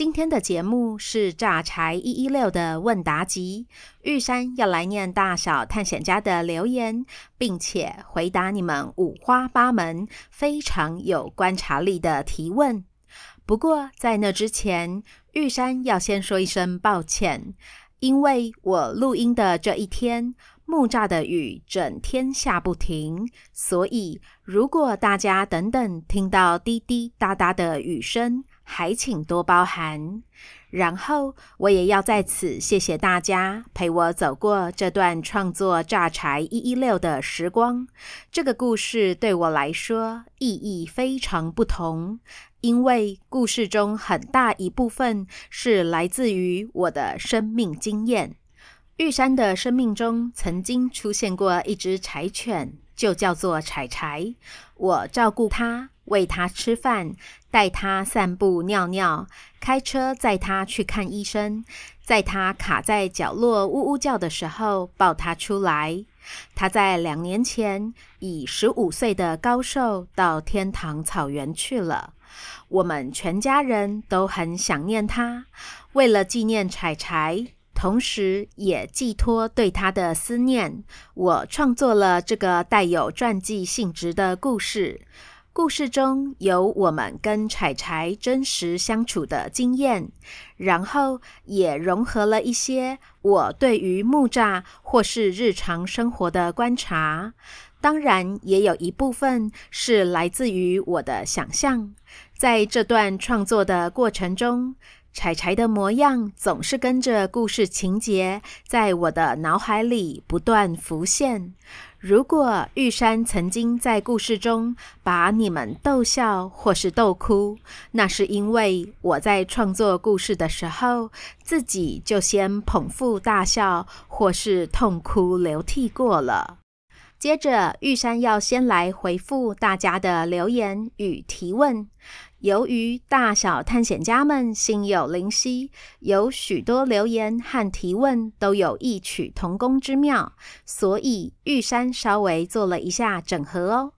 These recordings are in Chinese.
今天的节目是炸柴一一六的问答集，玉山要来念大小探险家的留言，并且回答你们五花八门、非常有观察力的提问。不过在那之前，玉山要先说一声抱歉，因为我录音的这一天，木栅的雨整天下不停，所以如果大家等等听到滴滴答答的雨声，还请多包涵。然后，我也要在此谢谢大家陪我走过这段创作诈财一一六的时光。这个故事对我来说意义非常不同，因为故事中很大一部分是来自于我的生命经验。玉山的生命中曾经出现过一只柴犬，就叫做柴柴。我照顾它。喂他吃饭，带他散步尿尿，开车载他去看医生，在他卡在角落呜呜叫的时候抱他出来。他在两年前以十五岁的高寿到天堂草原去了。我们全家人都很想念他。为了纪念柴柴，同时也寄托对他的思念，我创作了这个带有传记性质的故事。故事中有我们跟柴柴真实相处的经验，然后也融合了一些我对于木栅或是日常生活的观察，当然也有一部分是来自于我的想象。在这段创作的过程中，柴柴的模样总是跟着故事情节在我的脑海里不断浮现。如果玉山曾经在故事中把你们逗笑或是逗哭，那是因为我在创作故事的时候，自己就先捧腹大笑或是痛哭流涕过了。接着，玉山要先来回复大家的留言与提问。由于大小探险家们心有灵犀，有许多留言和提问都有异曲同工之妙，所以玉山稍微做了一下整合哦。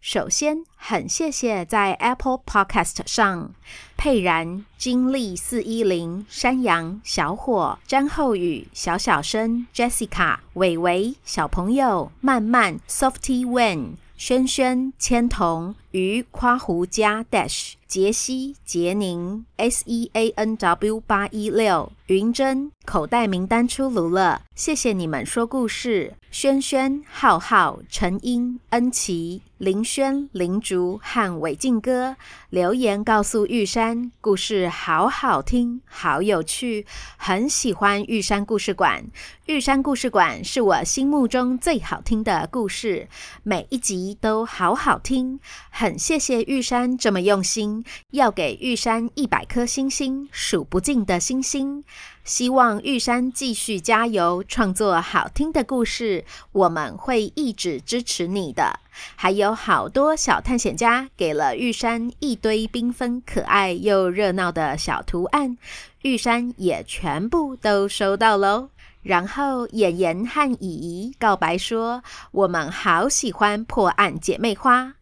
首先，很谢谢在 Apple Podcast 上佩然、金丽四一零、山羊、小火、詹厚宇、小小生、Jessica、伟伟、小朋友、慢慢、Softy Wen、轩轩、千童、于夸胡加 Dash。杰西、杰宁、S E A N W 八一六、云珍，口袋名单出炉了，谢谢你们说故事。轩轩、浩浩、陈英、恩琪、林轩、林竹和伟静哥留言告诉玉山，故事好好听，好有趣，很喜欢玉山故事馆。玉山故事馆是我心目中最好听的故事，每一集都好好听，很谢谢玉山这么用心。要给玉山一百颗星星，数不尽的星星。希望玉山继续加油，创作好听的故事，我们会一直支持你的。还有好多小探险家给了玉山一堆缤纷、可爱又热闹的小图案，玉山也全部都收到喽。然后妍妍和姨姨告白说：“我们好喜欢破案姐妹花。”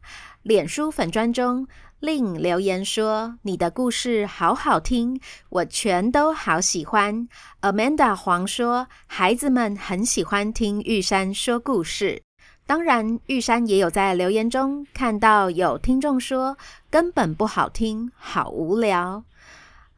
脸书粉专中。令留言说：“你的故事好好听，我全都好喜欢。” Amanda 黄说：“孩子们很喜欢听玉山说故事。”当然，玉山也有在留言中看到有听众说根本不好听，好无聊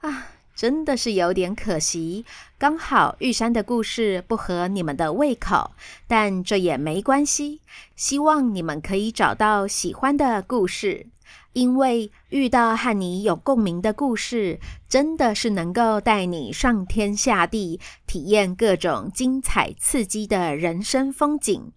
啊！真的是有点可惜。刚好玉山的故事不合你们的胃口，但这也没关系。希望你们可以找到喜欢的故事，因为遇到和你有共鸣的故事，真的是能够带你上天下地，体验各种精彩刺激的人生风景。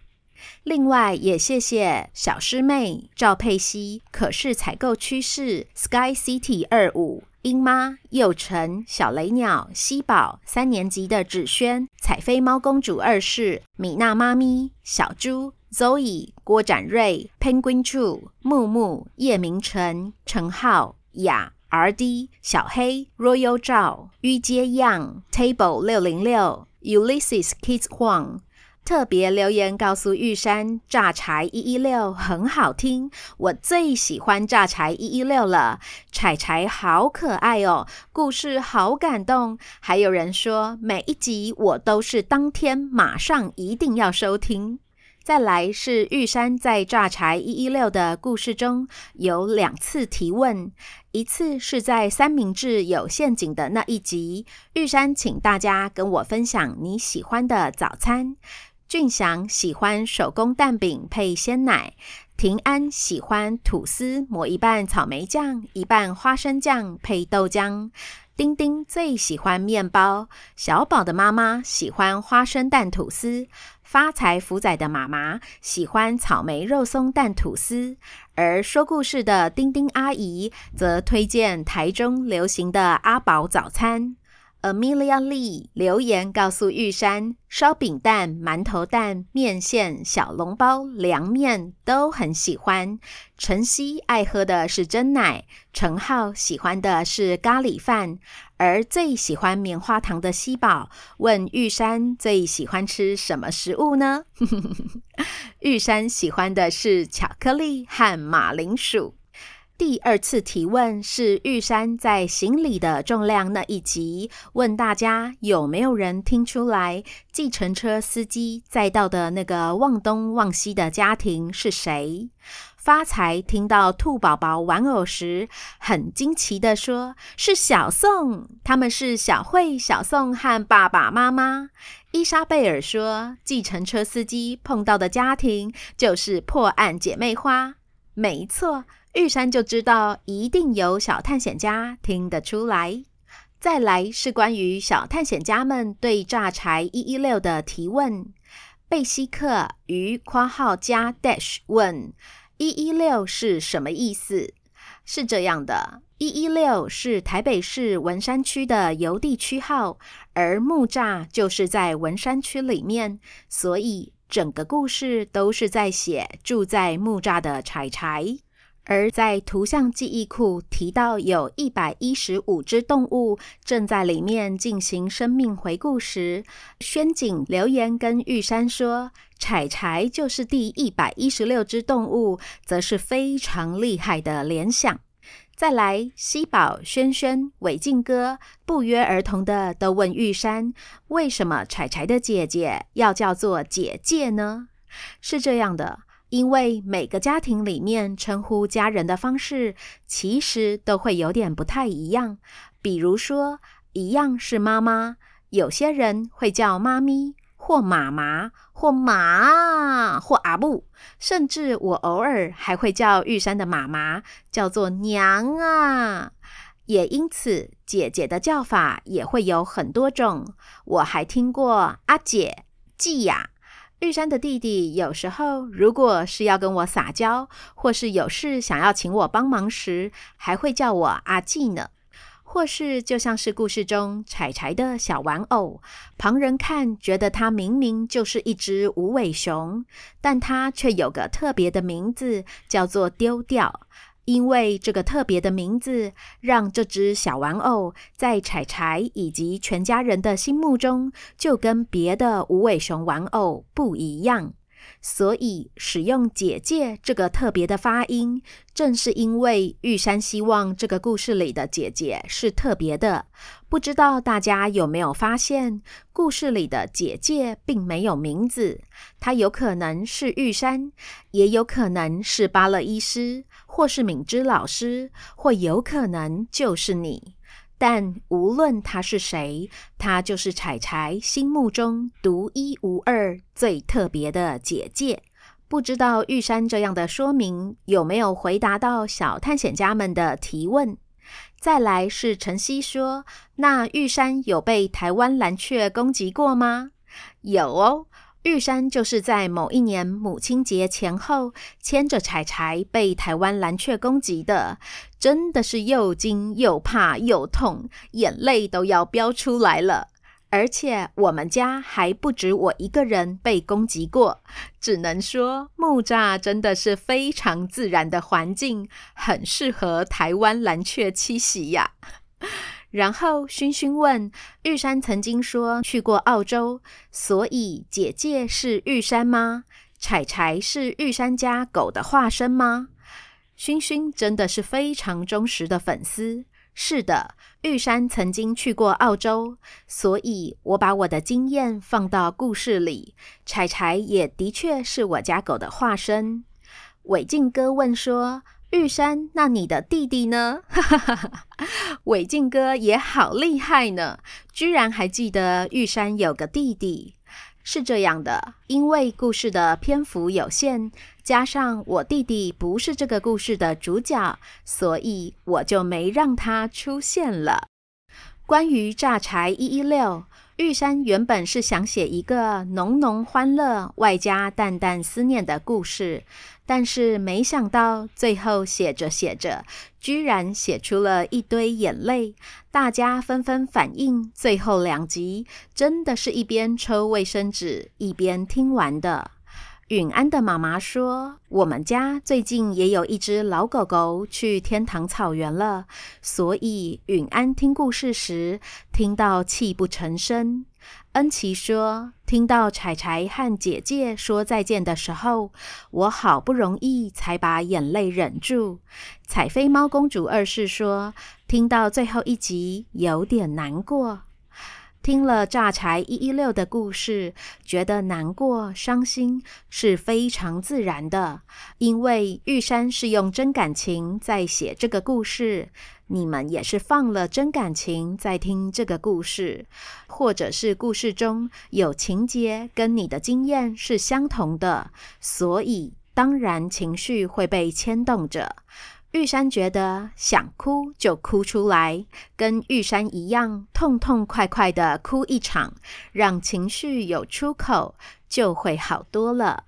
另外，也谢谢小师妹赵佩熙、可视采购趋势 Sky City 二五、英妈、幼晨、小雷鸟、西宝三年级的芷萱、彩飞猫公主二世、米娜妈咪、小猪、Zoe、郭展瑞、Penguin Chu、木木、叶明成、陈浩、雅、RD、小黑、Royal 赵、玉阶 Young、Table 六零六、Ulysses Kids Huang。特别留言告诉玉山，榨柴一一六很好听，我最喜欢榨柴一一六了。柴柴好可爱哦，故事好感动。还有人说每一集我都是当天马上一定要收听。再来是玉山在榨柴一一六的故事中有两次提问，一次是在三明治有陷阱的那一集，玉山请大家跟我分享你喜欢的早餐。俊祥喜欢手工蛋饼配鲜奶，平安喜欢吐司抹一半草莓酱，一半花生酱配豆浆。丁丁最喜欢面包，小宝的妈妈喜欢花生蛋吐司，发财福仔的妈妈喜欢草莓肉松蛋吐司，而说故事的丁丁阿姨则推荐台中流行的阿宝早餐。Amelia Lee 留言告诉玉山，烧饼蛋、馒头蛋、面线、小笼包、凉面都很喜欢。晨曦爱喝的是真奶，陈浩喜欢的是咖喱饭，而最喜欢棉花糖的西宝问玉山最喜欢吃什么食物呢？玉山喜欢的是巧克力和马铃薯。第二次提问是玉山在行李的重量那一集，问大家有没有人听出来，计程车司机载到的那个忘东忘西的家庭是谁？发财听到兔宝宝玩偶时，很惊奇地说：“是小宋，他们是小慧、小宋和爸爸妈妈。”伊莎贝尔说：“计程车司机碰到的家庭就是破案姐妹花。”没错。玉山就知道一定有小探险家听得出来。再来是关于小探险家们对榨柴一一六的提问。贝西克于括号加 dash 问：一一六是什么意思？是这样的，一一六是台北市文山区的邮递区号，而木栅就是在文山区里面，所以整个故事都是在写住在木栅的柴柴。而在图像记忆库提到有一百一十五只动物正在里面进行生命回顾时，轩景留言跟玉山说：“柴柴就是第一百一十六只动物，则是非常厉害的联想。”再来，西宝、轩轩、伟静哥不约而同的都问玉山：“为什么柴柴的姐姐要叫做姐姐呢？”是这样的。因为每个家庭里面称呼家人的方式，其实都会有点不太一样。比如说，一样是妈妈，有些人会叫妈咪，或妈妈，或妈，或阿布，甚至我偶尔还会叫玉山的妈妈叫做娘啊。也因此，姐姐的叫法也会有很多种。我还听过阿姐、季雅。玉山的弟弟有时候如果是要跟我撒娇，或是有事想要请我帮忙时，还会叫我阿季呢。或是就像是故事中柴柴的小玩偶，旁人看觉得它明明就是一只无尾熊，但它却有个特别的名字，叫做丢掉。因为这个特别的名字，让这只小玩偶在柴柴以及全家人的心目中，就跟别的无尾熊玩偶不一样。所以使用“姐姐”这个特别的发音，正是因为玉山希望这个故事里的姐姐是特别的。不知道大家有没有发现，故事里的姐姐并没有名字，她有可能是玉山，也有可能是巴勒医师，或是敏芝老师，或有可能就是你。但无论他是谁，他就是柴柴心目中独一无二、最特别的姐姐。不知道玉山这样的说明有没有回答到小探险家们的提问？再来是晨曦说：“那玉山有被台湾蓝鹊攻击过吗？”有哦。玉山就是在某一年母亲节前后，牵着柴柴被台湾蓝鹊攻击的，真的是又惊又怕又痛，眼泪都要飙出来了。而且我们家还不止我一个人被攻击过，只能说木栅真的是非常自然的环境，很适合台湾蓝鹊栖息呀。然后熏熏问玉山曾经说去过澳洲，所以姐姐是玉山吗？柴柴是玉山家狗的化身吗？熏熏真的是非常忠实的粉丝。是的，玉山曾经去过澳洲，所以我把我的经验放到故事里。柴柴也的确是我家狗的化身。伟静哥问说。玉山，那你的弟弟呢？哈哈哈哈，伟静哥也好厉害呢，居然还记得玉山有个弟弟。是这样的，因为故事的篇幅有限，加上我弟弟不是这个故事的主角，所以我就没让他出现了。关于榨柴一一六，玉山原本是想写一个浓浓欢乐外加淡淡思念的故事。但是没想到，最后写着写着，居然写出了一堆眼泪。大家纷纷反映，最后两集真的是一边抽卫生纸一边听完的。允安的妈妈说：“我们家最近也有一只老狗狗去天堂草原了，所以允安听故事时听到泣不成声。”恩琪说：“听到柴柴和姐姐说再见的时候，我好不容易才把眼泪忍住。”彩飞猫公主二世说：“听到最后一集有点难过。”听了榨柴一一六的故事，觉得难过、伤心是非常自然的，因为玉山是用真感情在写这个故事，你们也是放了真感情在听这个故事，或者是故事中有情节跟你的经验是相同的，所以当然情绪会被牵动着。玉山觉得想哭就哭出来，跟玉山一样痛痛快快的哭一场，让情绪有出口，就会好多了。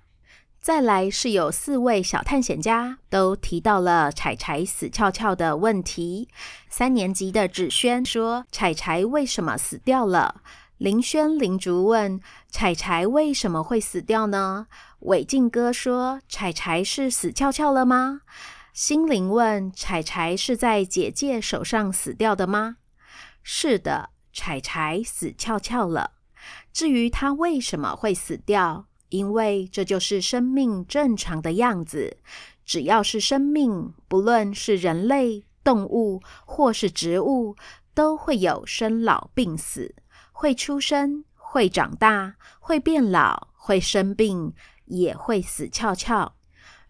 再来是有四位小探险家都提到了柴柴死翘翘的问题。三年级的芷萱说：“柴柴为什么死掉了？”林轩林竹问：“柴柴为什么会死掉呢？”伟静哥说：“柴柴是死翘翘了吗？”心灵问：“柴柴是在姐姐手上死掉的吗？”是的，柴柴死翘翘了。至于他为什么会死掉，因为这就是生命正常的样子。只要是生命，不论是人类、动物或是植物，都会有生老病死，会出生，会长大，会变老，会生病，也会死翘翘。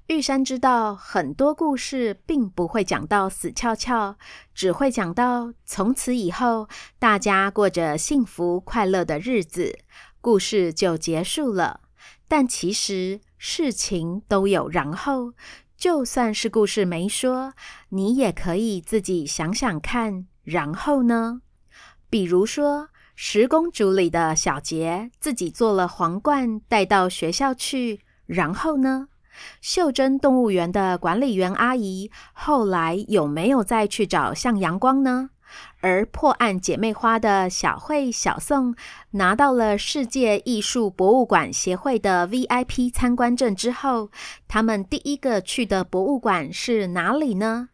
玉山知道很多故事并不会讲到死翘翘，只会讲到从此以后大家过着幸福快乐的日子，故事就结束了。但其实事情都有然后，就算是故事没说，你也可以自己想想看。然后呢？比如说《十公主》里的小杰自己做了皇冠带到学校去，然后呢？袖珍动物园的管理员阿姨后来有没有再去找向阳光呢？而破案姐妹花的小慧、小宋拿到了世界艺术博物馆协会的 VIP 参观证之后，他们第一个去的博物馆是哪里呢？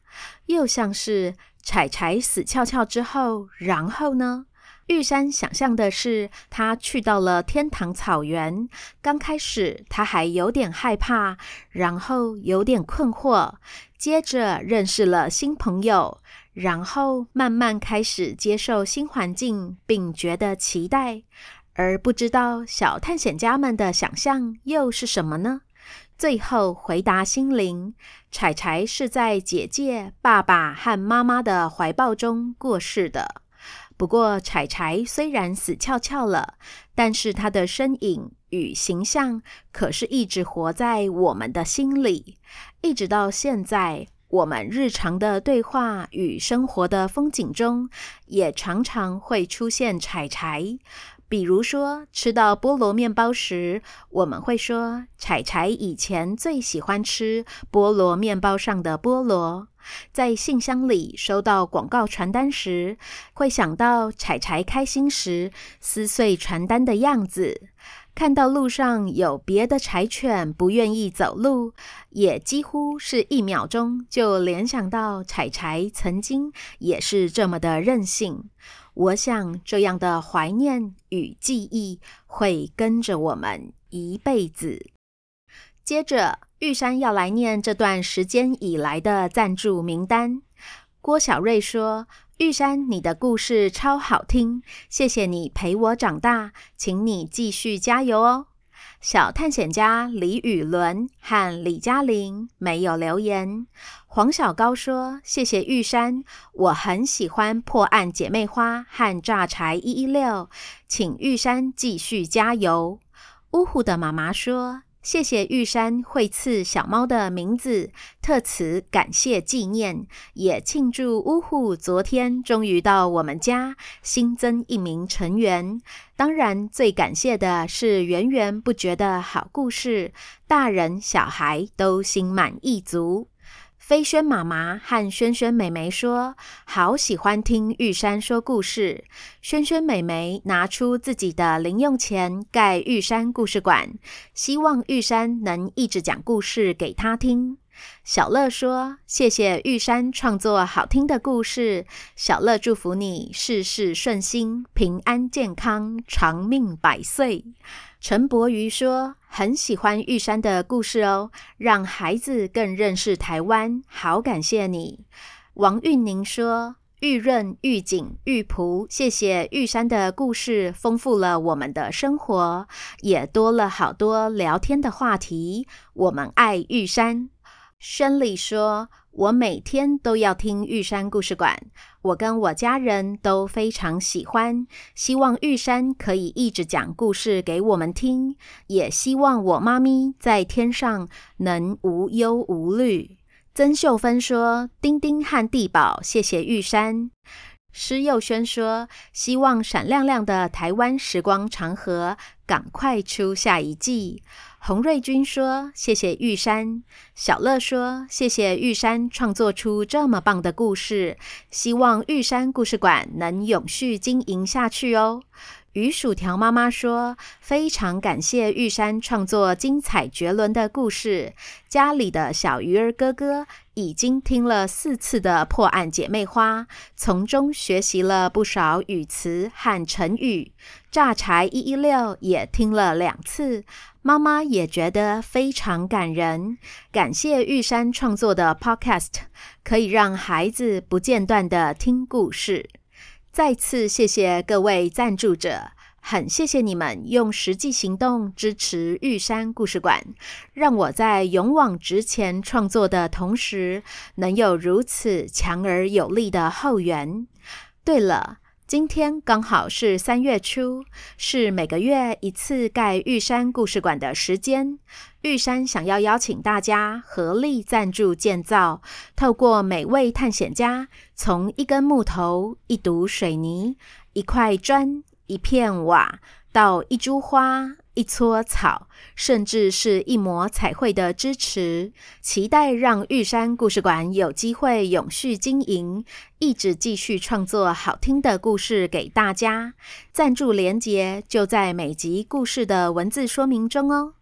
又像是柴柴死翘翘之后，然后呢？玉山想象的是，他去到了天堂草原。刚开始他还有点害怕，然后有点困惑，接着认识了新朋友，然后慢慢开始接受新环境，并觉得期待。而不知道小探险家们的想象又是什么呢？最后回答心灵，柴柴是在姐姐、爸爸和妈妈的怀抱中过世的。不过，柴柴虽然死翘翘了，但是他的身影与形象可是一直活在我们的心里，一直到现在。我们日常的对话与生活的风景中，也常常会出现柴柴。比如说，吃到菠萝面包时，我们会说柴柴以前最喜欢吃菠萝面包上的菠萝。在信箱里收到广告传单时，会想到柴柴开心时撕碎传单的样子。看到路上有别的柴犬不愿意走路，也几乎是一秒钟就联想到柴柴曾经也是这么的任性。我想这样的怀念与记忆会跟着我们一辈子。接着，玉山要来念这段时间以来的赞助名单。郭小瑞说。玉山，你的故事超好听，谢谢你陪我长大，请你继续加油哦。小探险家李雨伦和李嘉玲没有留言。黄小高说：“谢谢玉山，我很喜欢破案姐妹花和炸柴一一六，请玉山继续加油。”呜呼的妈妈说。谢谢玉山会赐小猫的名字，特此感谢纪念，也庆祝呜呼昨天终于到我们家新增一名成员。当然，最感谢的是源源不绝的好故事，大人小孩都心满意足。飞轩妈妈和轩轩妹妹说：“好喜欢听玉山说故事。”轩轩妹妹拿出自己的零用钱盖玉山故事馆，希望玉山能一直讲故事给她听。小乐说：“谢谢玉山创作好听的故事。”小乐祝福你事事顺心、平安健康、长命百岁。陈柏瑜说。很喜欢玉山的故事哦，让孩子更认识台湾，好感谢你。王韵宁说：“玉润、玉锦、玉璞，谢谢玉山的故事，丰富了我们的生活，也多了好多聊天的话题。我们爱玉山。”宣礼说。我每天都要听玉山故事馆，我跟我家人都非常喜欢，希望玉山可以一直讲故事给我们听，也希望我妈咪在天上能无忧无虑。曾秀芬说：“丁丁和地宝，谢谢玉山。”施佑轩说：“希望闪亮亮的台湾时光长河赶快出下一季。”洪瑞君说：“谢谢玉山。”小乐说：“谢谢玉山创作出这么棒的故事，希望玉山故事馆能永续经营下去哦。”鱼薯条妈妈说：“非常感谢玉山创作精彩绝伦的故事。家里的小鱼儿哥哥已经听了四次的破案姐妹花，从中学习了不少语词和成语。炸柴一一六也听了两次，妈妈也觉得非常感人。感谢玉山创作的 Podcast，可以让孩子不间断地听故事。”再次谢谢各位赞助者，很谢谢你们用实际行动支持玉山故事馆，让我在勇往直前创作的同时，能有如此强而有力的后援。对了。今天刚好是三月初，是每个月一次盖玉山故事馆的时间。玉山想要邀请大家合力赞助建造，透过每位探险家，从一根木头、一堵水泥、一块砖、一片瓦，到一株花。一撮草，甚至是一抹彩绘的支持，期待让玉山故事馆有机会永续经营，一直继续创作好听的故事给大家。赞助连结就在每集故事的文字说明中哦。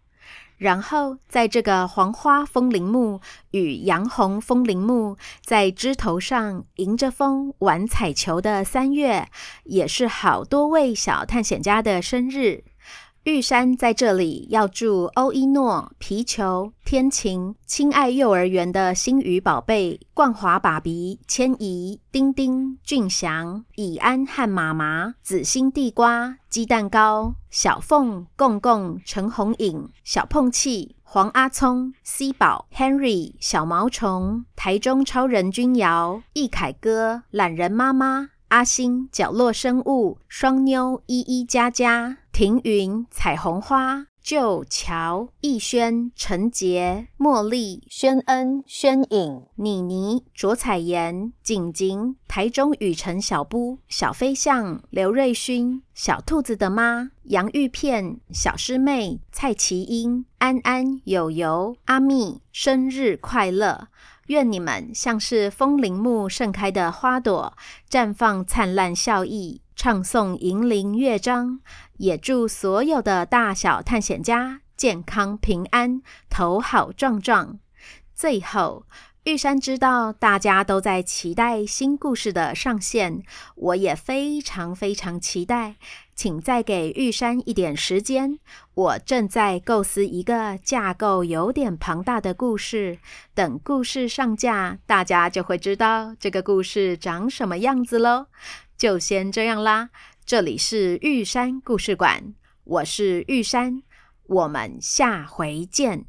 然后，在这个黄花风铃木与洋红风铃木在枝头上迎着风玩彩球的三月，也是好多位小探险家的生日。玉山在这里要祝欧一诺、皮球、天晴、亲爱幼儿园的星宇宝贝、冠华爸比、千怡、丁丁、俊祥、以安和妈妈、紫心地瓜、鸡蛋糕、小凤、共共、陈红颖、小碰气。黄阿聪、C 宝、Henry、小毛虫、台中超人君瑶、易凯哥、懒人妈妈、阿星、角落生物、双妞、依依、佳佳、庭云、彩虹花。旧桥、逸轩、陈杰、茉莉、宣恩、宣颖、妮妮、卓彩妍、景景、台中雨辰、小布、小飞象、刘瑞勋、小兔子的妈、洋芋片、小师妹、蔡奇英、安安、友友、阿蜜，生日快乐！愿你们像是枫林木盛开的花朵，绽放灿烂笑意。唱诵银铃乐章，也祝所有的大小探险家健康平安，头好壮壮。最后，玉山知道大家都在期待新故事的上线，我也非常非常期待。请再给玉山一点时间，我正在构思一个架构有点庞大的故事。等故事上架，大家就会知道这个故事长什么样子喽。就先这样啦，这里是玉山故事馆，我是玉山，我们下回见。